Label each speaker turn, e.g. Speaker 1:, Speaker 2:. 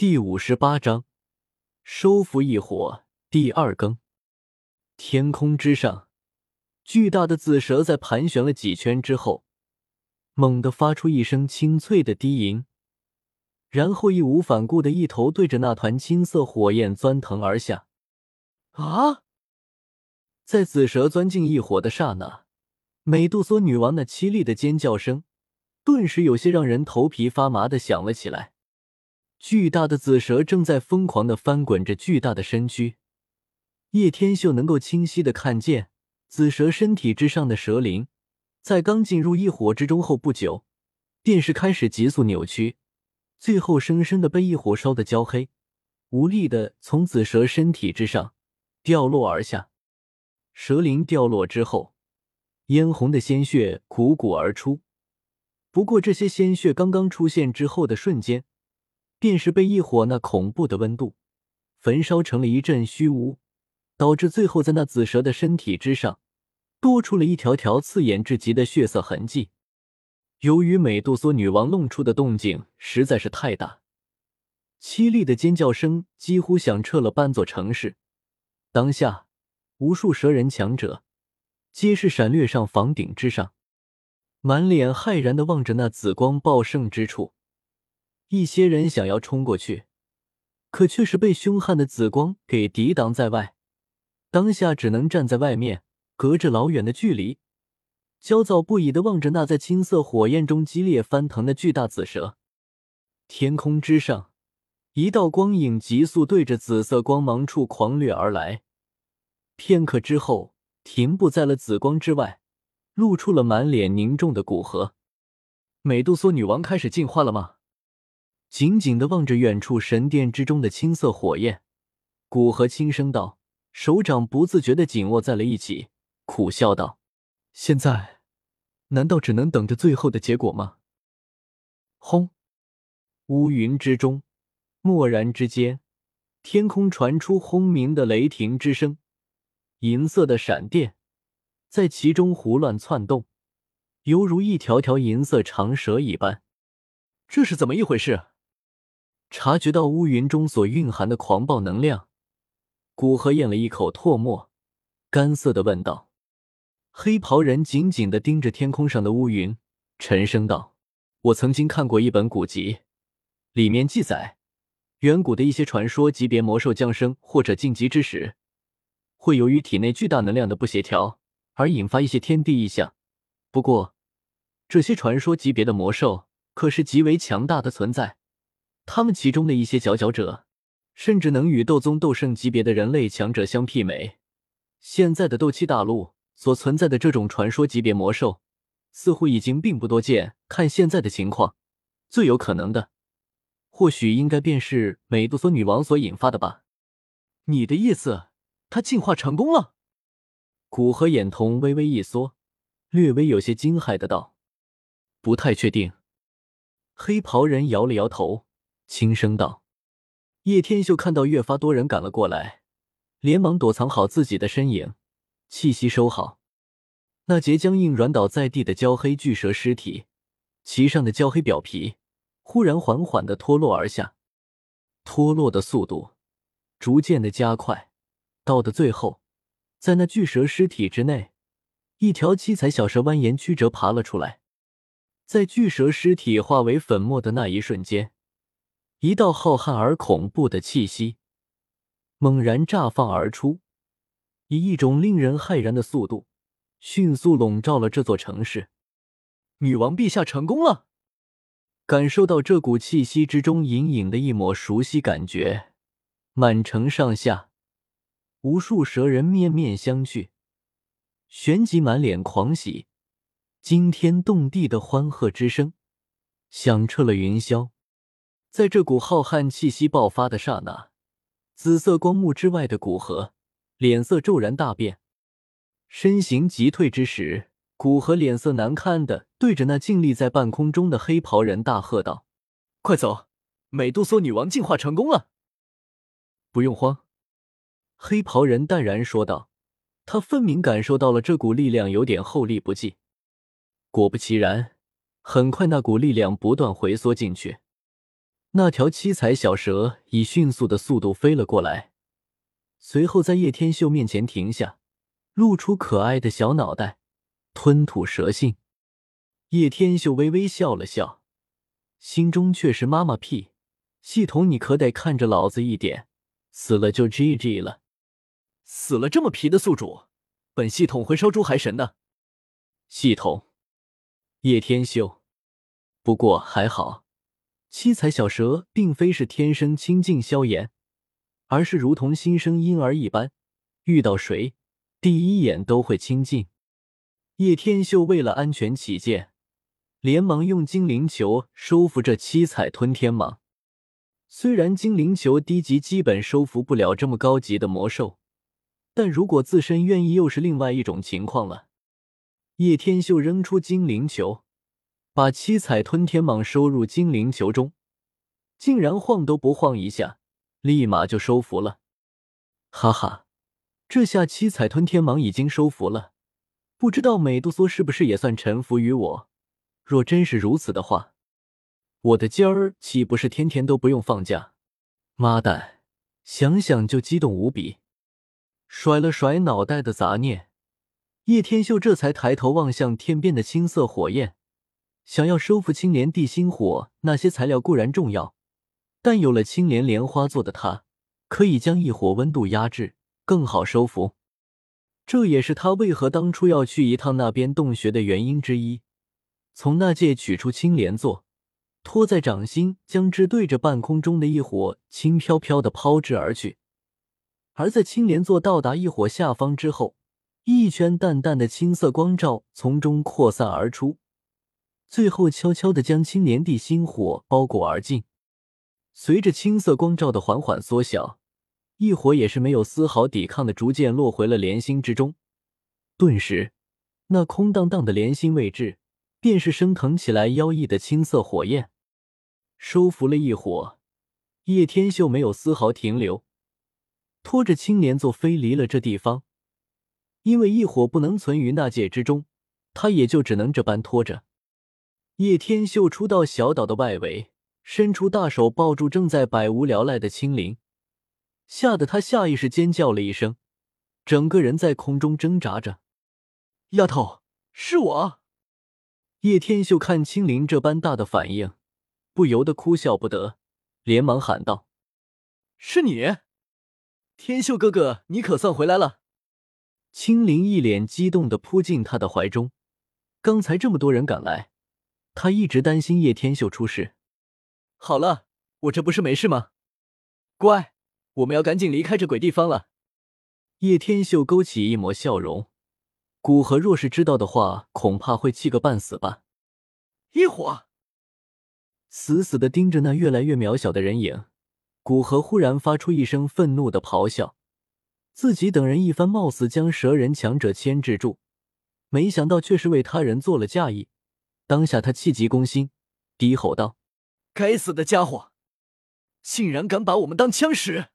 Speaker 1: 第五十八章，收服异火第二更。天空之上，巨大的紫蛇在盘旋了几圈之后，猛地发出一声清脆的低吟，然后义无反顾的一头对着那团青色火焰钻腾而下。啊！在紫蛇钻进异火的刹那，美杜莎女王那凄厉的尖叫声，顿时有些让人头皮发麻的响了起来。巨大的紫蛇正在疯狂的翻滚着巨大的身躯，叶天秀能够清晰的看见紫蛇身体之上的蛇鳞，在刚进入异火之中后不久，便是开始急速扭曲，最后生生的被异火烧得焦黑，无力的从紫蛇身体之上掉落而下。蛇鳞掉落之后，嫣红的鲜血汩汩而出，不过这些鲜血刚刚出现之后的瞬间。便是被异火那恐怖的温度焚烧成了一阵虚无，导致最后在那紫蛇的身体之上多出了一条条刺眼至极的血色痕迹。由于美杜莎女王弄出的动静实在是太大，凄厉的尖叫声几乎响彻了半座城市。当下，无数蛇人强者皆是闪掠上房顶之上，满脸骇然的望着那紫光暴盛之处。一些人想要冲过去，可却是被凶悍的紫光给抵挡在外。当下只能站在外面，隔着老远的距离，焦躁不已的望着那在青色火焰中激烈翻腾的巨大紫蛇。天空之上，一道光影急速对着紫色光芒处狂掠而来，片刻之后停步在了紫光之外，露出了满脸凝重的古河。美杜莎女王开始进化了吗？紧紧的望着远处神殿之中的青色火焰，古河轻声道，手掌不自觉的紧握在了一起，苦笑道：“现在，难道只能等着最后的结果吗？”轰！乌云之中，蓦然之间，天空传出轰鸣的雷霆之声，银色的闪电在其中胡乱窜动，犹如一条条银色长蛇一般。这是怎么一回事？察觉到乌云中所蕴含的狂暴能量，古河咽了一口唾沫，干涩的问道：“黑袍人紧紧的盯着天空上的乌云，沉声道：‘我曾经看过一本古籍，里面记载，远古的一些传说级别魔兽降生或者晋级之时，会由于体内巨大能量的不协调而引发一些天地异象。不过，这些传说级别的魔兽可是极为强大的存在。’”他们其中的一些佼佼者，甚至能与斗宗、斗圣级别的人类强者相媲美。现在的斗气大陆所存在的这种传说级别魔兽，似乎已经并不多见。看现在的情况，最有可能的，或许应该便是美杜莎女王所引发的吧？你的意思，她进化成功了？古河眼瞳微微一缩，略微有些惊骇的道：“不太确定。”黑袍人摇了摇头。轻声道：“叶天秀看到越发多人赶了过来，连忙躲藏好自己的身影，气息收好。那截僵硬软倒在地的焦黑巨蛇尸体，其上的焦黑表皮忽然缓缓的脱落而下，脱落的速度逐渐的加快，到的最后，在那巨蛇尸体之内，一条七彩小蛇蜿蜒曲折爬了出来，在巨蛇尸体化为粉末的那一瞬间。”一道浩瀚而恐怖的气息猛然绽放而出，以一种令人骇然的速度，迅速笼罩了这座城市。女王陛下成功了！感受到这股气息之中隐隐的一抹熟悉感觉，满城上下无数蛇人面面相觑，旋即满脸狂喜，惊天动地的欢贺之声响彻了云霄。在这股浩瀚气息爆发的刹那，紫色光幕之外的古河脸色骤然大变，身形急退之时，古河脸色难看的对着那静立在半空中的黑袍人大喝道：“快走！美杜莎女王进化成功了！”不用慌，黑袍人淡然说道。他分明感受到了这股力量有点后力不济。果不其然，很快那股力量不断回缩进去。那条七彩小蛇以迅速的速度飞了过来，随后在叶天秀面前停下，露出可爱的小脑袋，吞吐蛇信。叶天秀微微笑了笑，心中却是妈妈屁，系统你可得看着老子一点，死了就 GG 了。
Speaker 2: 死了这么皮的宿主，本系统会烧猪还神的。
Speaker 1: 系统，叶天秀，不过还好。七彩小蛇并非是天生清净萧炎，而是如同新生婴儿一般，遇到谁第一眼都会亲近。叶天秀为了安全起见，连忙用精灵球收服这七彩吞天蟒。虽然精灵球低级基本收服不了这么高级的魔兽，但如果自身愿意，又是另外一种情况了。叶天秀扔出精灵球。把七彩吞天蟒收入精灵球中，竟然晃都不晃一下，立马就收服了。哈哈，这下七彩吞天蟒已经收服了，不知道美杜莎是不是也算臣服于我？若真是如此的话，我的今儿岂不是天天都不用放假？妈蛋，想想就激动无比。甩了甩脑袋的杂念，叶天秀这才抬头望向天边的青色火焰。想要收复青莲地心火，那些材料固然重要，但有了青莲莲花做的它，可以将异火温度压制，更好收服。这也是他为何当初要去一趟那边洞穴的原因之一。从那界取出青莲座，托在掌心，将之对着半空中的异火轻飘飘的抛掷而去。而在青莲座到达异火下方之后，一圈淡淡的青色光照从中扩散而出。最后，悄悄的将青莲地心火包裹而尽。随着青色光照的缓缓缩小，异火也是没有丝毫抵抗的，逐渐落回了莲心之中。顿时，那空荡荡的莲心位置，便是升腾起来妖异的青色火焰。收服了异火，叶天秀没有丝毫停留，拖着青莲座飞离了这地方。因为异火不能存于那界之中，他也就只能这般拖着。叶天秀出到小岛的外围，伸出大手抱住正在百无聊赖的青灵，吓得他下意识尖叫了一声，整个人在空中挣扎着。
Speaker 2: 丫头，是我！
Speaker 1: 叶天秀看青灵这般大的反应，不由得哭笑不得，连忙喊道：“
Speaker 2: 是你，天秀哥哥，你可算回来了！”
Speaker 1: 青灵一脸激动的扑进他的怀中，刚才这么多人赶来。他一直担心叶天秀出事。
Speaker 2: 好了，我这不是没事吗？乖，我们要赶紧离开这鬼地方了。
Speaker 1: 叶天秀勾起一抹笑容。古河若是知道的话，恐怕会气个半死吧。
Speaker 2: 一火
Speaker 1: 死死的盯着那越来越渺小的人影，古河忽然发出一声愤怒的咆哮。自己等人一番冒死将蛇人强者牵制住，没想到却是为他人做了嫁衣。当下他气急攻心，低吼道：“
Speaker 2: 该死的家伙，竟然敢把我们当枪使！”